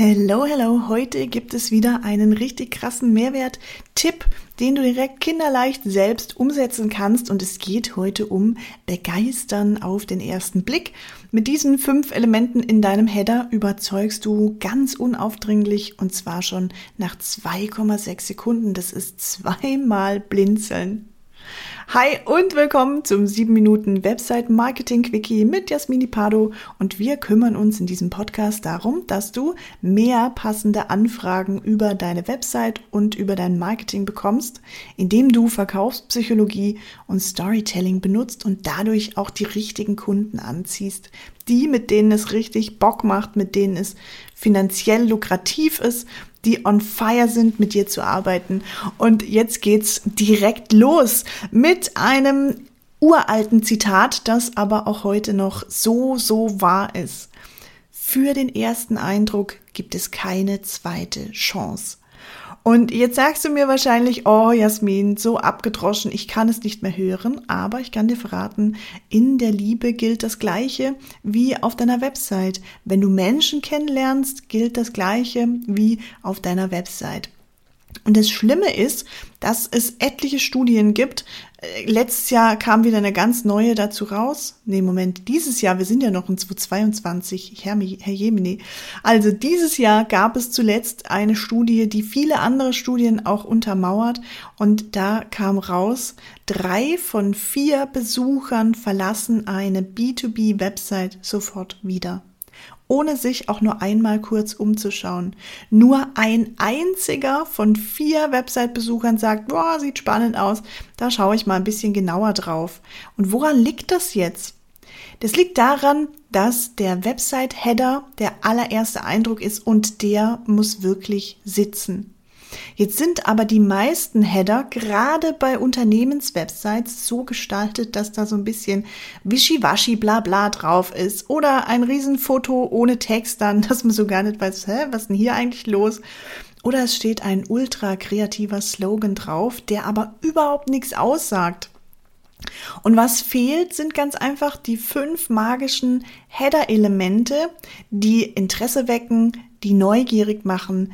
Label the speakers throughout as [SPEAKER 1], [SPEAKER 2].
[SPEAKER 1] Hello, hello. Heute gibt es wieder einen richtig krassen Mehrwert-Tipp, den du direkt kinderleicht selbst umsetzen kannst. Und es geht heute um Begeistern auf den ersten Blick. Mit diesen fünf Elementen in deinem Header überzeugst du ganz unaufdringlich und zwar schon nach 2,6 Sekunden. Das ist zweimal blinzeln. Hi und willkommen zum 7 Minuten Website Marketing Quickie mit Jasmini Pardo. Und wir kümmern uns in diesem Podcast darum, dass du mehr passende Anfragen über deine Website und über dein Marketing bekommst, indem du Verkaufspsychologie und Storytelling benutzt und dadurch auch die richtigen Kunden anziehst, die mit denen es richtig Bock macht, mit denen es finanziell lukrativ ist die on fire sind, mit dir zu arbeiten. Und jetzt geht's direkt los mit einem uralten Zitat, das aber auch heute noch so, so wahr ist. Für den ersten Eindruck gibt es keine zweite Chance. Und jetzt sagst du mir wahrscheinlich, oh Jasmin, so abgedroschen, ich kann es nicht mehr hören, aber ich kann dir verraten, in der Liebe gilt das Gleiche wie auf deiner Website. Wenn du Menschen kennenlernst, gilt das Gleiche wie auf deiner Website. Und das Schlimme ist, dass es etliche Studien gibt. Äh, letztes Jahr kam wieder eine ganz neue dazu raus. Nee, Moment, dieses Jahr, wir sind ja noch in 2022, Herr, Herr Jemini. Also dieses Jahr gab es zuletzt eine Studie, die viele andere Studien auch untermauert. Und da kam raus, drei von vier Besuchern verlassen eine B2B-Website sofort wieder ohne sich auch nur einmal kurz umzuschauen. Nur ein einziger von vier Website-Besuchern sagt, boah, sieht spannend aus, da schaue ich mal ein bisschen genauer drauf. Und woran liegt das jetzt? Das liegt daran, dass der Website-Header der allererste Eindruck ist und der muss wirklich sitzen. Jetzt sind aber die meisten Header gerade bei Unternehmenswebsites so gestaltet, dass da so ein bisschen wischiwaschi bla bla drauf ist oder ein Riesenfoto ohne Text dann, dass man so gar nicht weiß, hä, was denn hier eigentlich los? Oder es steht ein ultra kreativer Slogan drauf, der aber überhaupt nichts aussagt. Und was fehlt, sind ganz einfach die fünf magischen Header-Elemente, die Interesse wecken, die neugierig machen,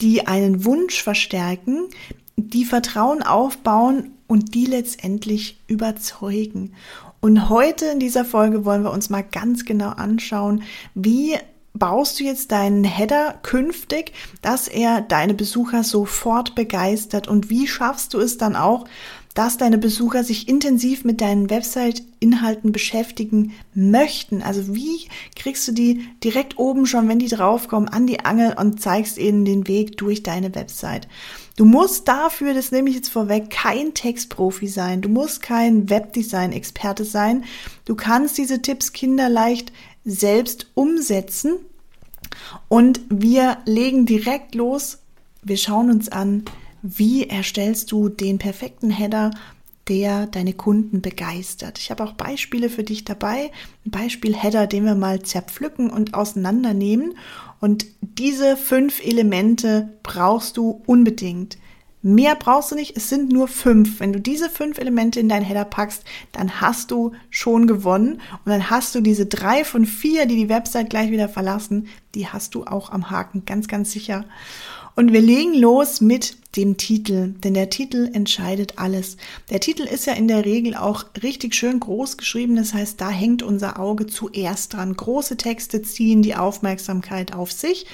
[SPEAKER 1] die einen Wunsch verstärken, die Vertrauen aufbauen und die letztendlich überzeugen. Und heute in dieser Folge wollen wir uns mal ganz genau anschauen, wie baust du jetzt deinen Header künftig, dass er deine Besucher sofort begeistert und wie schaffst du es dann auch, dass deine Besucher sich intensiv mit deinen Website-Inhalten beschäftigen möchten. Also wie kriegst du die direkt oben schon, wenn die draufkommen, an die Angel und zeigst ihnen den Weg durch deine Website. Du musst dafür, das nehme ich jetzt vorweg, kein Textprofi sein. Du musst kein Webdesign-Experte sein. Du kannst diese Tipps kinderleicht selbst umsetzen. Und wir legen direkt los. Wir schauen uns an, wie erstellst du den perfekten Header, der deine Kunden begeistert. Ich habe auch Beispiele für dich dabei. Ein Beispiel-Header, den wir mal zerpflücken und auseinandernehmen. Und diese fünf Elemente brauchst du unbedingt. Mehr brauchst du nicht, es sind nur fünf. Wenn du diese fünf Elemente in deinen Header packst, dann hast du schon gewonnen und dann hast du diese drei von vier, die die Website gleich wieder verlassen, die hast du auch am Haken, ganz, ganz sicher. Und wir legen los mit dem Titel, denn der Titel entscheidet alles. Der Titel ist ja in der Regel auch richtig schön groß geschrieben, das heißt, da hängt unser Auge zuerst dran. Große Texte ziehen die Aufmerksamkeit auf sich.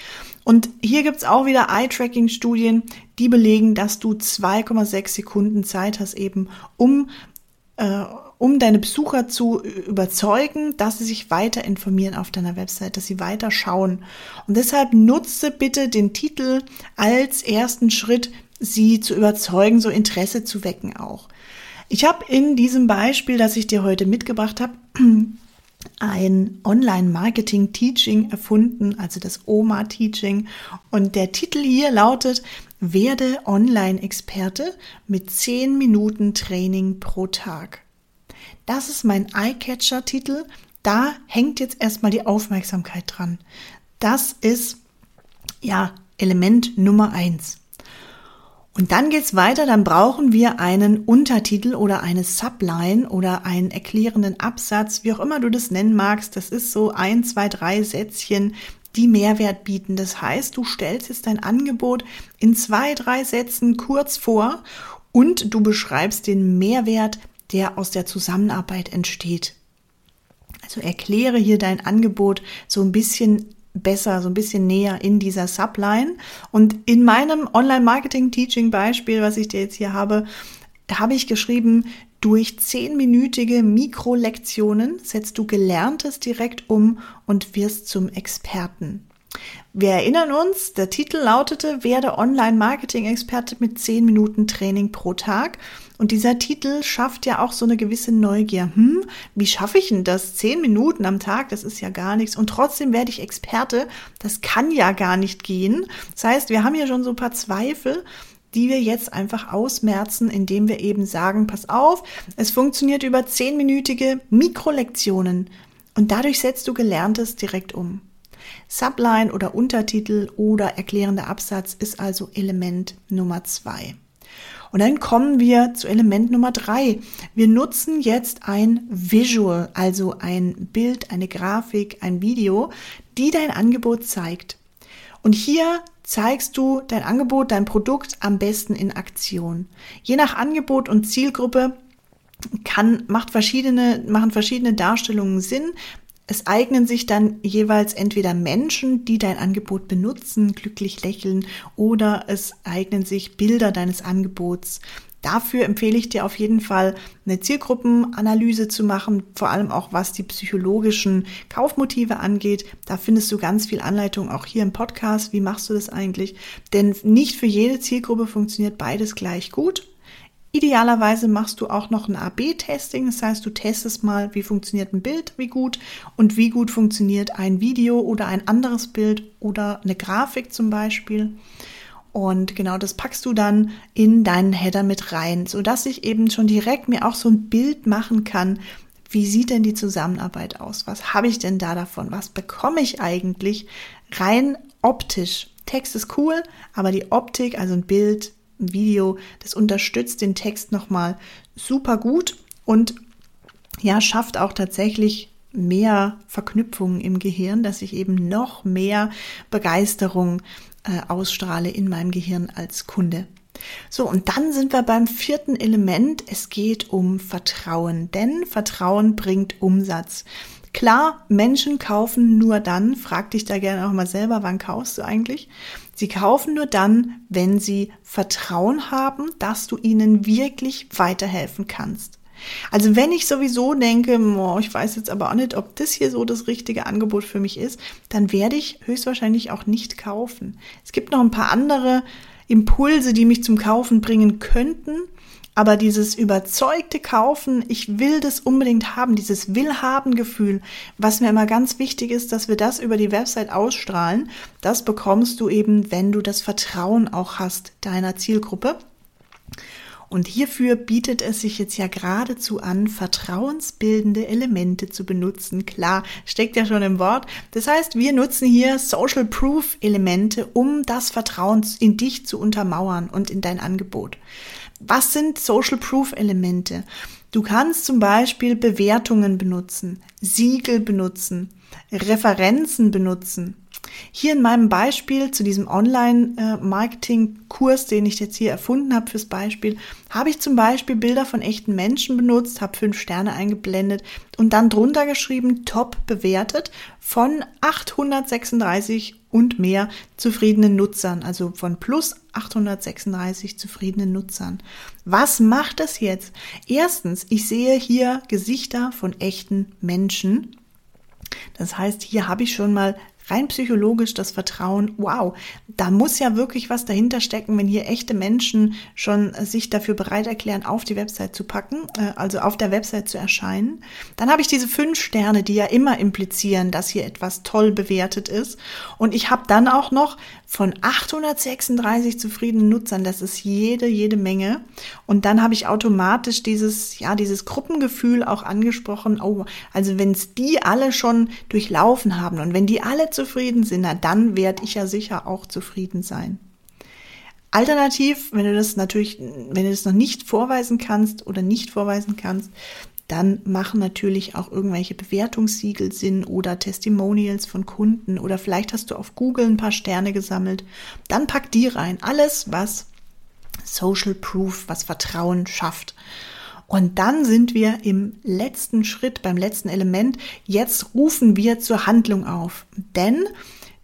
[SPEAKER 1] Und hier gibt's auch wieder Eye-Tracking-Studien, die belegen, dass du 2,6 Sekunden Zeit hast, eben um äh, um deine Besucher zu überzeugen, dass sie sich weiter informieren auf deiner Website, dass sie weiter schauen. Und deshalb nutze bitte den Titel als ersten Schritt, sie zu überzeugen, so Interesse zu wecken auch. Ich habe in diesem Beispiel, das ich dir heute mitgebracht habe, ein Online-Marketing-Teaching erfunden, also das OMA-Teaching. Und der Titel hier lautet, werde Online-Experte mit 10 Minuten Training pro Tag. Das ist mein Eyecatcher-Titel. Da hängt jetzt erstmal die Aufmerksamkeit dran. Das ist ja Element Nummer eins. Und dann geht's weiter, dann brauchen wir einen Untertitel oder eine Subline oder einen erklärenden Absatz, wie auch immer du das nennen magst. Das ist so ein, zwei, drei Sätzchen, die Mehrwert bieten. Das heißt, du stellst jetzt dein Angebot in zwei, drei Sätzen kurz vor und du beschreibst den Mehrwert, der aus der Zusammenarbeit entsteht. Also erkläre hier dein Angebot so ein bisschen besser, so ein bisschen näher in dieser Subline. Und in meinem Online-Marketing-Teaching-Beispiel, was ich dir jetzt hier habe, habe ich geschrieben, durch zehnminütige Mikrolektionen setzt du Gelerntes direkt um und wirst zum Experten. Wir erinnern uns, der Titel lautete Werde Online-Marketing-Experte mit 10 Minuten Training pro Tag. Und dieser Titel schafft ja auch so eine gewisse Neugier. Hm, wie schaffe ich denn das? 10 Minuten am Tag, das ist ja gar nichts. Und trotzdem werde ich Experte. Das kann ja gar nicht gehen. Das heißt, wir haben hier schon so ein paar Zweifel die wir jetzt einfach ausmerzen, indem wir eben sagen, pass auf, es funktioniert über zehnminütige Mikrolektionen und dadurch setzt du Gelerntes direkt um. Subline oder Untertitel oder erklärender Absatz ist also Element Nummer zwei. Und dann kommen wir zu Element Nummer drei. Wir nutzen jetzt ein Visual, also ein Bild, eine Grafik, ein Video, die dein Angebot zeigt. Und hier zeigst du dein Angebot, dein Produkt am besten in Aktion. Je nach Angebot und Zielgruppe kann, macht verschiedene, machen verschiedene Darstellungen Sinn. Es eignen sich dann jeweils entweder Menschen, die dein Angebot benutzen, glücklich lächeln, oder es eignen sich Bilder deines Angebots. Dafür empfehle ich dir auf jeden Fall eine Zielgruppenanalyse zu machen, vor allem auch was die psychologischen Kaufmotive angeht. Da findest du ganz viel Anleitung auch hier im Podcast. Wie machst du das eigentlich? Denn nicht für jede Zielgruppe funktioniert beides gleich gut. Idealerweise machst du auch noch ein AB-Testing, das heißt, du testest mal, wie funktioniert ein Bild, wie gut und wie gut funktioniert ein Video oder ein anderes Bild oder eine Grafik zum Beispiel. Und genau das packst du dann in deinen Header mit rein, sodass ich eben schon direkt mir auch so ein Bild machen kann, wie sieht denn die Zusammenarbeit aus? Was habe ich denn da davon? Was bekomme ich eigentlich rein optisch? Text ist cool, aber die Optik, also ein Bild, Video, das unterstützt den Text nochmal super gut und ja, schafft auch tatsächlich mehr Verknüpfungen im Gehirn, dass ich eben noch mehr Begeisterung äh, ausstrahle in meinem Gehirn als Kunde. So, und dann sind wir beim vierten Element. Es geht um Vertrauen, denn Vertrauen bringt Umsatz. Klar, Menschen kaufen nur dann, frag dich da gerne auch mal selber, wann kaufst du eigentlich? Sie kaufen nur dann, wenn sie Vertrauen haben, dass du ihnen wirklich weiterhelfen kannst. Also wenn ich sowieso denke, oh, ich weiß jetzt aber auch nicht, ob das hier so das richtige Angebot für mich ist, dann werde ich höchstwahrscheinlich auch nicht kaufen. Es gibt noch ein paar andere Impulse, die mich zum Kaufen bringen könnten. Aber dieses überzeugte Kaufen, ich will das unbedingt haben, dieses Willhaben-Gefühl, was mir immer ganz wichtig ist, dass wir das über die Website ausstrahlen, das bekommst du eben, wenn du das Vertrauen auch hast deiner Zielgruppe. Und hierfür bietet es sich jetzt ja geradezu an, vertrauensbildende Elemente zu benutzen. Klar, steckt ja schon im Wort. Das heißt, wir nutzen hier Social Proof Elemente, um das Vertrauen in dich zu untermauern und in dein Angebot. Was sind Social Proof Elemente? Du kannst zum Beispiel Bewertungen benutzen, Siegel benutzen, Referenzen benutzen, hier in meinem Beispiel zu diesem Online-Marketing-Kurs, den ich jetzt hier erfunden habe fürs Beispiel, habe ich zum Beispiel Bilder von echten Menschen benutzt, habe fünf Sterne eingeblendet und dann drunter geschrieben, top bewertet von 836 und mehr zufriedenen Nutzern, also von plus 836 zufriedenen Nutzern. Was macht das jetzt? Erstens, ich sehe hier Gesichter von echten Menschen. Das heißt, hier habe ich schon mal rein psychologisch das Vertrauen, wow, da muss ja wirklich was dahinter stecken, wenn hier echte Menschen schon sich dafür bereit erklären, auf die Website zu packen, äh, also auf der Website zu erscheinen. Dann habe ich diese fünf Sterne, die ja immer implizieren, dass hier etwas toll bewertet ist. Und ich habe dann auch noch von 836 zufriedenen Nutzern, das ist jede, jede Menge. Und dann habe ich automatisch dieses, ja, dieses Gruppengefühl auch angesprochen. Oh, also wenn es die alle schon durchlaufen haben und wenn die alle zufrieden sind, na, dann werde ich ja sicher auch zufrieden sein. Alternativ, wenn du das natürlich, wenn du das noch nicht vorweisen kannst oder nicht vorweisen kannst, dann machen natürlich auch irgendwelche Bewertungssiegel Sinn oder Testimonials von Kunden oder vielleicht hast du auf Google ein paar Sterne gesammelt. Dann pack die rein. Alles, was Social Proof, was Vertrauen schafft. Und dann sind wir im letzten Schritt, beim letzten Element. Jetzt rufen wir zur Handlung auf. Denn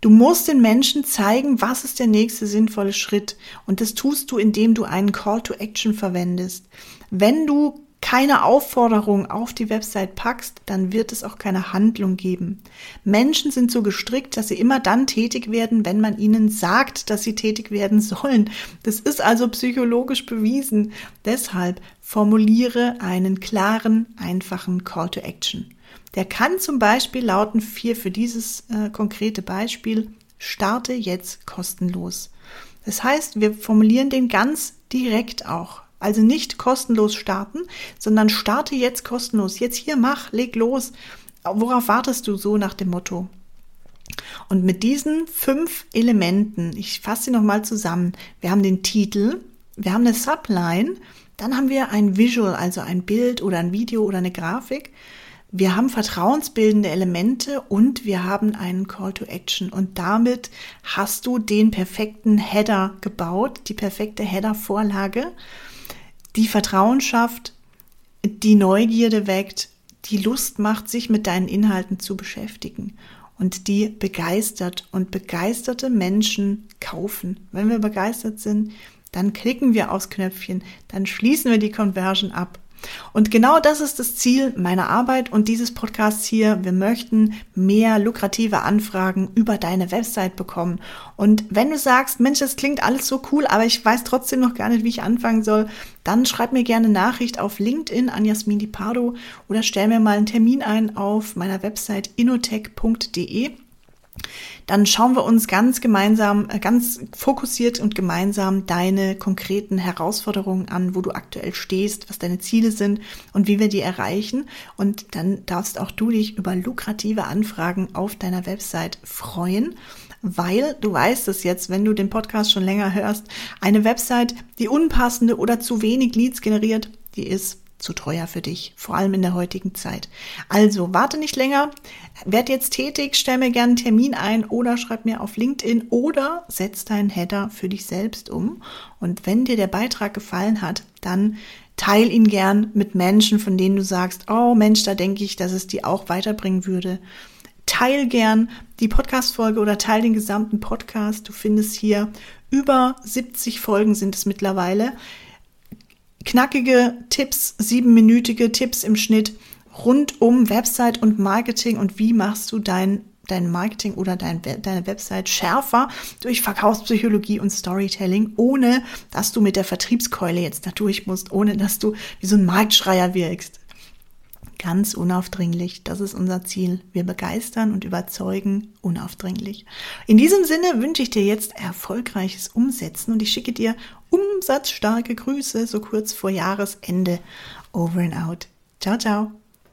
[SPEAKER 1] du musst den Menschen zeigen, was ist der nächste sinnvolle Schritt. Und das tust du, indem du einen Call to Action verwendest. Wenn du keine Aufforderung auf die Website packst, dann wird es auch keine Handlung geben. Menschen sind so gestrickt, dass sie immer dann tätig werden, wenn man ihnen sagt, dass sie tätig werden sollen. Das ist also psychologisch bewiesen. Deshalb formuliere einen klaren, einfachen Call to Action. Der kann zum Beispiel lauten, vier für dieses äh, konkrete Beispiel, starte jetzt kostenlos. Das heißt, wir formulieren den ganz direkt auch. Also nicht kostenlos starten, sondern starte jetzt kostenlos. Jetzt hier mach, leg los. Worauf wartest du so nach dem Motto? Und mit diesen fünf Elementen, ich fasse sie nochmal zusammen. Wir haben den Titel, wir haben eine Subline, dann haben wir ein Visual, also ein Bild oder ein Video oder eine Grafik. Wir haben vertrauensbildende Elemente und wir haben einen Call to Action. Und damit hast du den perfekten Header gebaut, die perfekte Header-Vorlage die Vertrauen schafft, die Neugierde weckt, die Lust macht, sich mit deinen Inhalten zu beschäftigen und die begeistert und begeisterte Menschen kaufen. Wenn wir begeistert sind, dann klicken wir aufs Knöpfchen, dann schließen wir die Conversion ab und genau das ist das Ziel meiner Arbeit und dieses Podcasts hier. Wir möchten mehr lukrative Anfragen über deine Website bekommen. Und wenn du sagst, Mensch, das klingt alles so cool, aber ich weiß trotzdem noch gar nicht, wie ich anfangen soll, dann schreib mir gerne Nachricht auf LinkedIn an Jasmin Di Pardo oder stell mir mal einen Termin ein auf meiner Website inotech.de dann schauen wir uns ganz gemeinsam, äh, ganz fokussiert und gemeinsam deine konkreten Herausforderungen an, wo du aktuell stehst, was deine Ziele sind und wie wir die erreichen. Und dann darfst auch du dich über lukrative Anfragen auf deiner Website freuen weil du weißt es jetzt, wenn du den Podcast schon länger hörst, eine Website, die unpassende oder zu wenig Leads generiert, die ist zu teuer für dich, vor allem in der heutigen Zeit. Also warte nicht länger, werd jetzt tätig, stell mir gerne einen Termin ein oder schreib mir auf LinkedIn oder setz deinen Header für dich selbst um. Und wenn dir der Beitrag gefallen hat, dann teil ihn gern mit Menschen, von denen du sagst, oh Mensch, da denke ich, dass es die auch weiterbringen würde. Teil gern die Podcast-Folge oder teil den gesamten Podcast. Du findest hier über 70 Folgen sind es mittlerweile knackige Tipps, siebenminütige Tipps im Schnitt rund um Website und Marketing und wie machst du dein dein Marketing oder dein, deine Website schärfer durch Verkaufspsychologie und Storytelling, ohne dass du mit der Vertriebskeule jetzt da durch musst, ohne dass du wie so ein Marktschreier wirkst. Ganz unaufdringlich, das ist unser Ziel. Wir begeistern und überzeugen unaufdringlich. In diesem Sinne wünsche ich dir jetzt erfolgreiches Umsetzen und ich schicke dir umsatzstarke Grüße so kurz vor Jahresende. Over and out. Ciao, ciao.